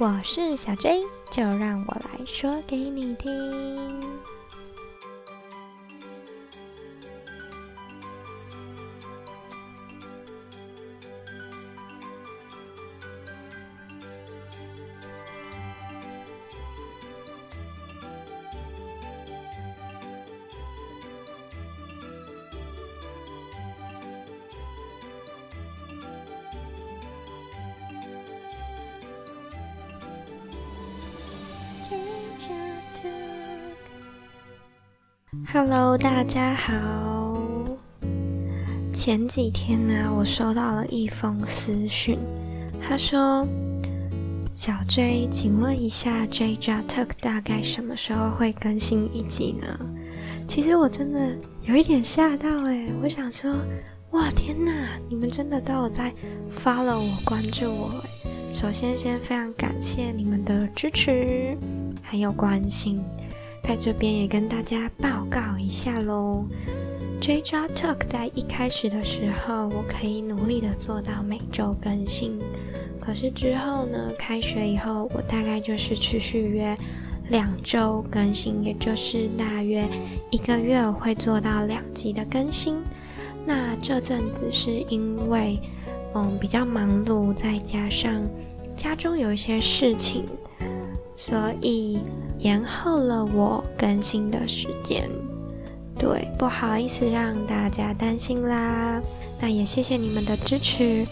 我是小 J，就让我来说给你听。Hello，大家好。前几天呢，我收到了一封私讯，他说：“小 J，请问一下，J j Talk 大概什么时候会更新一集呢？”其实我真的有一点吓到诶，我想说，哇，天哪，你们真的都有在 follow 我、关注我。首先，先非常感谢你们的支持还有关心。在这边也跟大家报告一下喽。J J Talk 在一开始的时候，我可以努力的做到每周更新。可是之后呢，开学以后，我大概就是持续约两周更新，也就是大约一个月会做到两集的更新。那这阵子是因为嗯比较忙碌，再加上家中有一些事情，所以。延后了我更新的时间，对，不好意思让大家担心啦。那也谢谢你们的支持，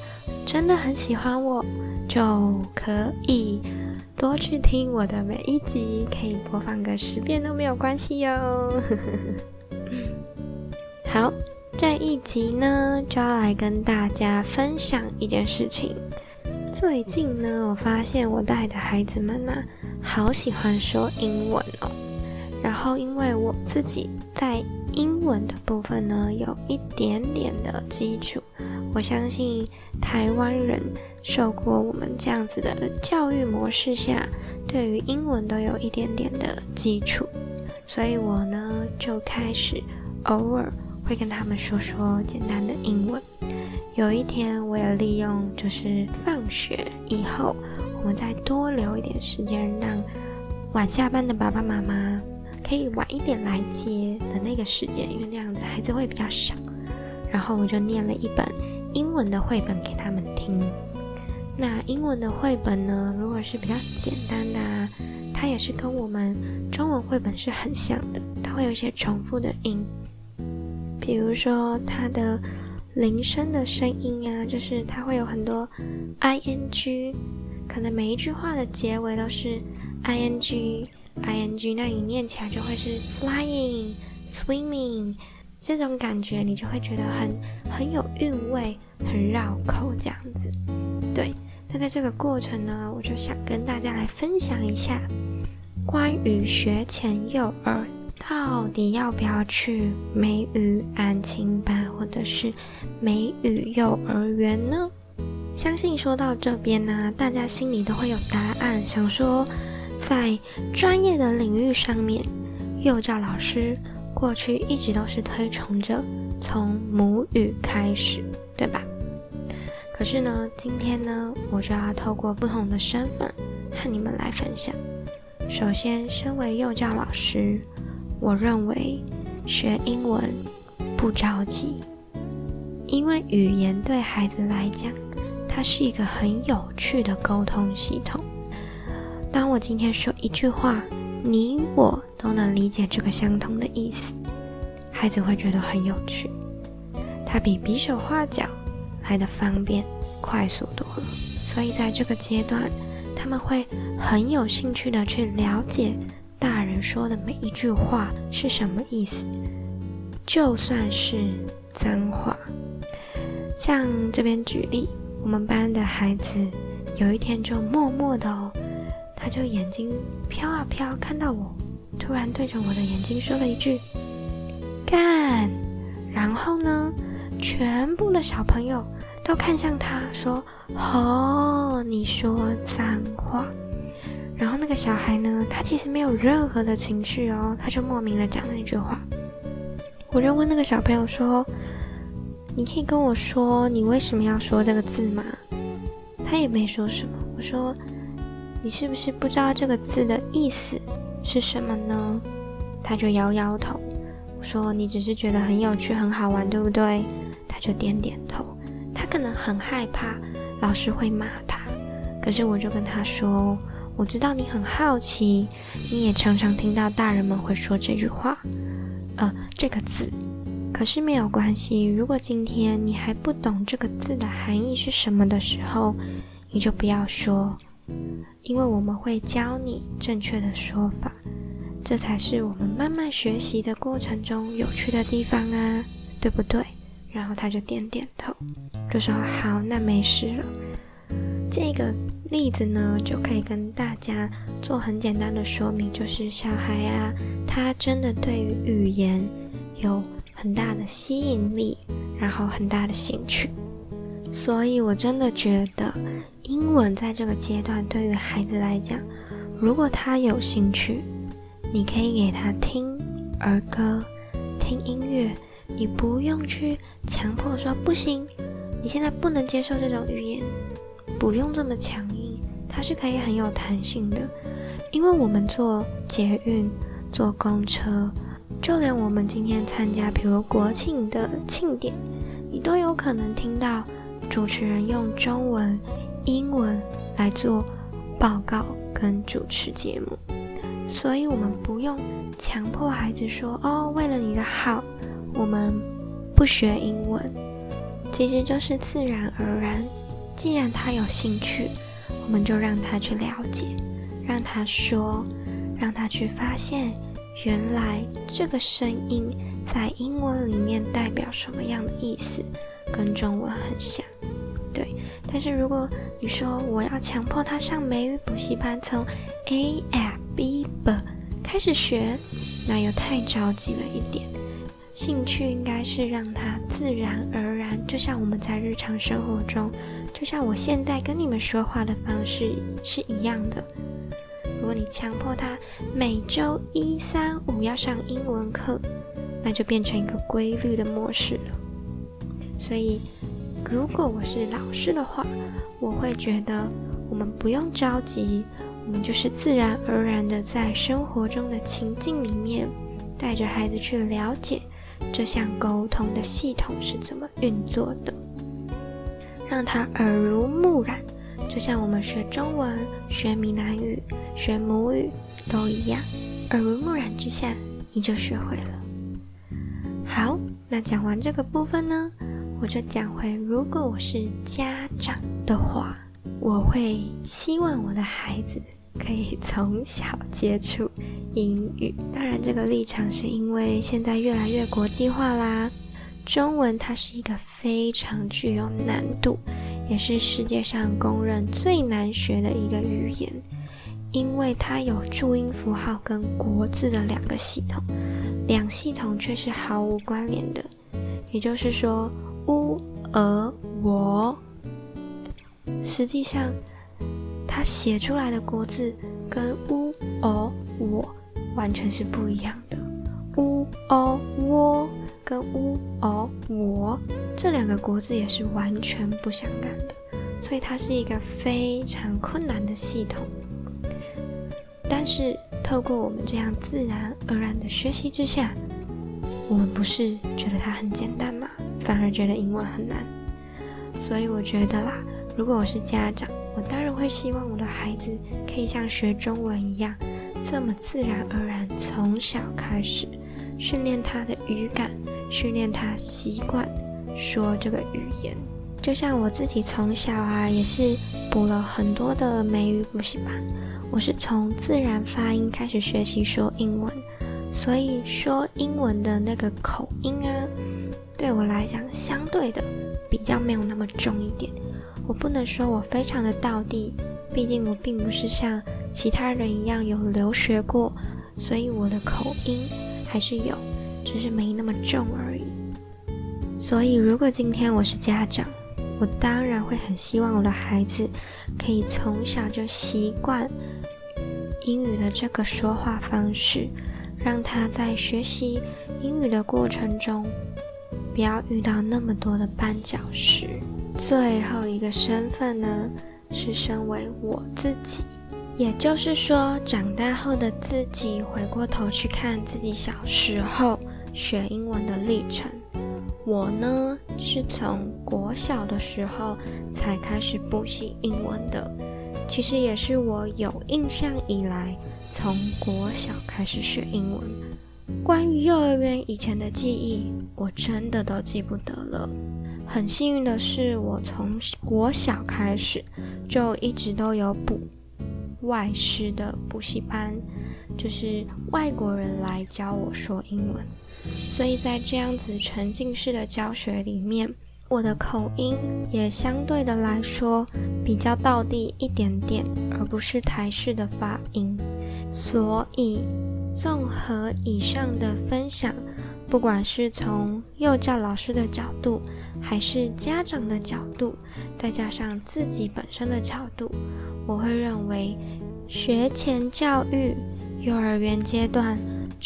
真的很喜欢我，就可以多去听我的每一集，可以播放个十遍都没有关系哟。好，这一集呢就要来跟大家分享一件事情。最近呢，我发现我带的孩子们呢。好喜欢说英文哦，然后因为我自己在英文的部分呢有一点点的基础，我相信台湾人受过我们这样子的教育模式下，对于英文都有一点点的基础，所以我呢就开始偶尔会跟他们说说简单的英文。有一天我也利用就是放学以后。我们再多留一点时间，让晚下班的爸爸妈妈可以晚一点来接的那个时间，因为那样子孩子会比较少。然后我就念了一本英文的绘本给他们听。那英文的绘本呢，如果是比较简单的，啊，它也是跟我们中文绘本是很像的，它会有一些重复的音，比如说它的铃声的声音啊，就是它会有很多 i n g。可能每一句话的结尾都是 i n g i n g，那你念起来就会是 flying swimming 这种感觉，你就会觉得很很有韵味，很绕口这样子。对，那在这个过程呢，我就想跟大家来分享一下，关于学前幼儿到底要不要去美语安亲班或者是美语幼儿园呢？相信说到这边呢，大家心里都会有答案。想说，在专业的领域上面，幼教老师过去一直都是推崇着从母语开始，对吧？可是呢，今天呢，我就要透过不同的身份和你们来分享。首先，身为幼教老师，我认为学英文不着急，因为语言对孩子来讲。它是一个很有趣的沟通系统。当我今天说一句话，你我都能理解这个相同的意思，孩子会觉得很有趣。它比比手画脚来的方便、快速多了。所以在这个阶段，他们会很有兴趣的去了解大人说的每一句话是什么意思，就算是脏话。像这边举例。我们班的孩子有一天就默默的哦，他就眼睛飘啊飘，看到我，突然对着我的眼睛说了一句“干”，然后呢，全部的小朋友都看向他说：“哦，你说脏话。”然后那个小孩呢，他其实没有任何的情绪哦，他就莫名的讲了一句话。我就问那个小朋友说。你可以跟我说你为什么要说这个字吗？他也没说什么。我说，你是不是不知道这个字的意思是什么呢？”他就摇摇头。我说：“你只是觉得很有趣、很好玩，对不对？”他就点点头。他可能很害怕老师会骂他，可是我就跟他说：“我知道你很好奇，你也常常听到大人们会说这句话，呃，这个字。可是没有关系，如果今天你还不懂这个字的含义是什么的时候，你就不要说。”因为我们会教你正确的说法，这才是我们慢慢学习的过程中有趣的地方啊，对不对？然后他就点点头，就说：“好，那没事了。”这个例子呢，就可以跟大家做很简单的说明，就是小孩啊，他真的对于语言有很大的吸引力，然后很大的兴趣。所以，我真的觉得英文在这个阶段对于孩子来讲，如果他有兴趣，你可以给他听儿歌、听音乐，你不用去强迫说不行，你现在不能接受这种语言，不用这么强硬，它是可以很有弹性的。因为我们坐捷运、坐公车，就连我们今天参加，比如国庆的庆典，你都有可能听到。主持人用中文、英文来做报告跟主持节目，所以我们不用强迫孩子说：“哦，为了你的好，我们不学英文。”其实就是自然而然。既然他有兴趣，我们就让他去了解，让他说，让他去发现，原来这个声音在英文里面代表什么样的意思。跟中文很像，对。但是如果你说我要强迫他上美语补习班，从 A F B B 开始学，那又太着急了一点。兴趣应该是让他自然而然，就像我们在日常生活中，就像我现在跟你们说话的方式是一样的。如果你强迫他每周一、三、五要上英文课，那就变成一个规律的模式了。所以，如果我是老师的话，我会觉得我们不用着急，我们就是自然而然的在生活中的情境里面，带着孩子去了解这项沟通的系统是怎么运作的，让他耳濡目染，就像我们学中文、学闽南语、学母语都一样，耳濡目染之下，你就学会了。好，那讲完这个部分呢？我就讲回，如果我是家长的话，我会希望我的孩子可以从小接触英语。当然，这个立场是因为现在越来越国际化啦。中文它是一个非常具有难度，也是世界上公认最难学的一个语言，因为它有注音符号跟国字的两个系统，两系统却是毫无关联的。也就是说。u、呃、我，实际上，它写出来的国字跟 u、哦、我完全是不一样的。u、哦、我跟乌、哦、我这两个国字也是完全不相干的，所以它是一个非常困难的系统。但是，透过我们这样自然而然的学习之下，我们不是觉得它很简单吗？反而觉得英文很难，所以我觉得啦，如果我是家长，我当然会希望我的孩子可以像学中文一样，这么自然而然，从小开始训练他的语感，训练他习惯说这个语言。就像我自己从小啊，也是补了很多的美语补习班，我是从自然发音开始学习说英文，所以说英文的那个口音啊。对我来讲，相对的比较没有那么重一点。我不能说我非常的道地，毕竟我并不是像其他人一样有留学过，所以我的口音还是有，只是没那么重而已。所以，如果今天我是家长，我当然会很希望我的孩子可以从小就习惯英语的这个说话方式，让他在学习英语的过程中。不要遇到那么多的绊脚石。最后一个身份呢，是身为我自己，也就是说，长大后的自己回过头去看自己小时候学英文的历程，我呢是从国小的时候才开始补习英文的。其实也是我有印象以来，从国小开始学英文。关于幼儿园以前的记忆，我真的都记不得了。很幸运的是，我从国小开始就一直都有补。外师的补习班，就是外国人来教我说英文，所以在这样子沉浸式的教学里面，我的口音也相对的来说比较道地一点点，而不是台式的发音。所以，综合以上的分享，不管是从幼教老师的角度，还是家长的角度，再加上自己本身的角度。我会认为，学前教育、幼儿园阶段，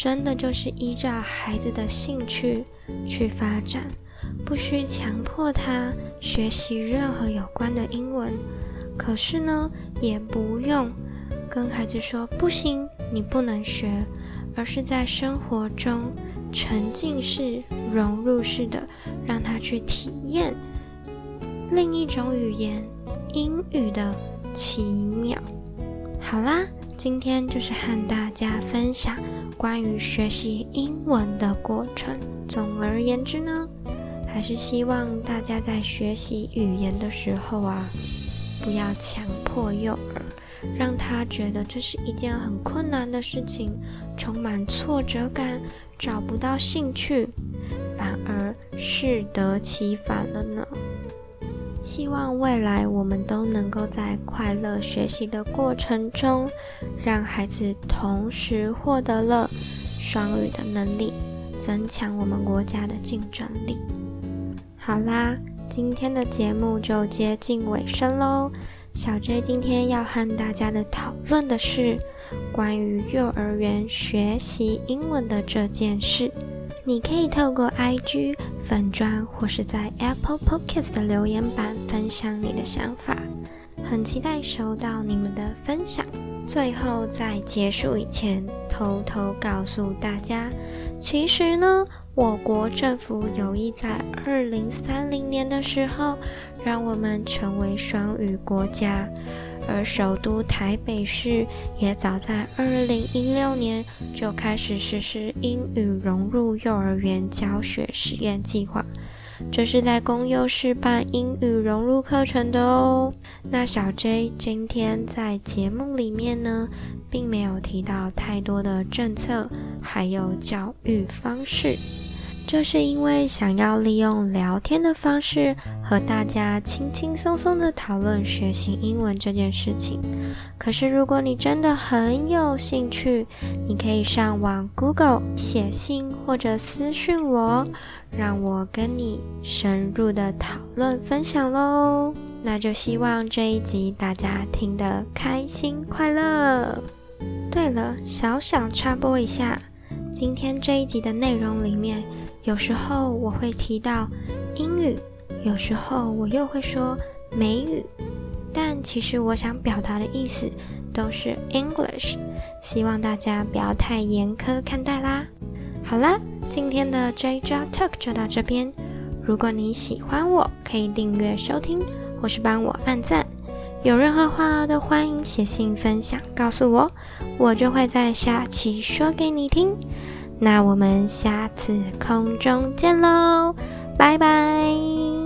真的就是依照孩子的兴趣去发展，不需强迫他学习任何有关的英文。可是呢，也不用跟孩子说不行，你不能学，而是在生活中沉浸式、融入式的让他去体验另一种语言——英语的。奇妙，好啦，今天就是和大家分享关于学习英文的过程。总而言之呢，还是希望大家在学习语言的时候啊，不要强迫幼儿，让他觉得这是一件很困难的事情，充满挫折感，找不到兴趣，反而适得其反了呢。希望未来我们都能够在快乐学习的过程中，让孩子同时获得了双语的能力，增强我们国家的竞争力。好啦，今天的节目就接近尾声喽。小 J 今天要和大家的讨论的是关于幼儿园学习英文的这件事。你可以透过 IG 粉砖或是在 Apple Podcast 的留言板分享你的想法，很期待收到你们的分享。最后在结束以前，偷偷告诉大家，其实呢，我国政府有意在二零三零年的时候，让我们成为双语国家。而首都台北市也早在二零一六年就开始实施英语融入幼儿园教学实验计划，这是在公幼示办英语融入课程的哦。那小 J 今天在节目里面呢，并没有提到太多的政策，还有教育方式。就是因为想要利用聊天的方式和大家轻轻松松的讨论学习英文这件事情。可是如果你真的很有兴趣，你可以上网 Google 写信或者私讯我，让我跟你深入的讨论分享喽。那就希望这一集大家听得开心快乐。对了，小小插播一下，今天这一集的内容里面。有时候我会提到英语，有时候我又会说美语，但其实我想表达的意思都是 English，希望大家不要太严苛看待啦。好啦，今天的 J J Talk 就到这边。如果你喜欢我，可以订阅收听，或是帮我按赞。有任何话都欢迎写信分享告诉我，我就会在下期说给你听。那我们下次空中见喽，拜拜。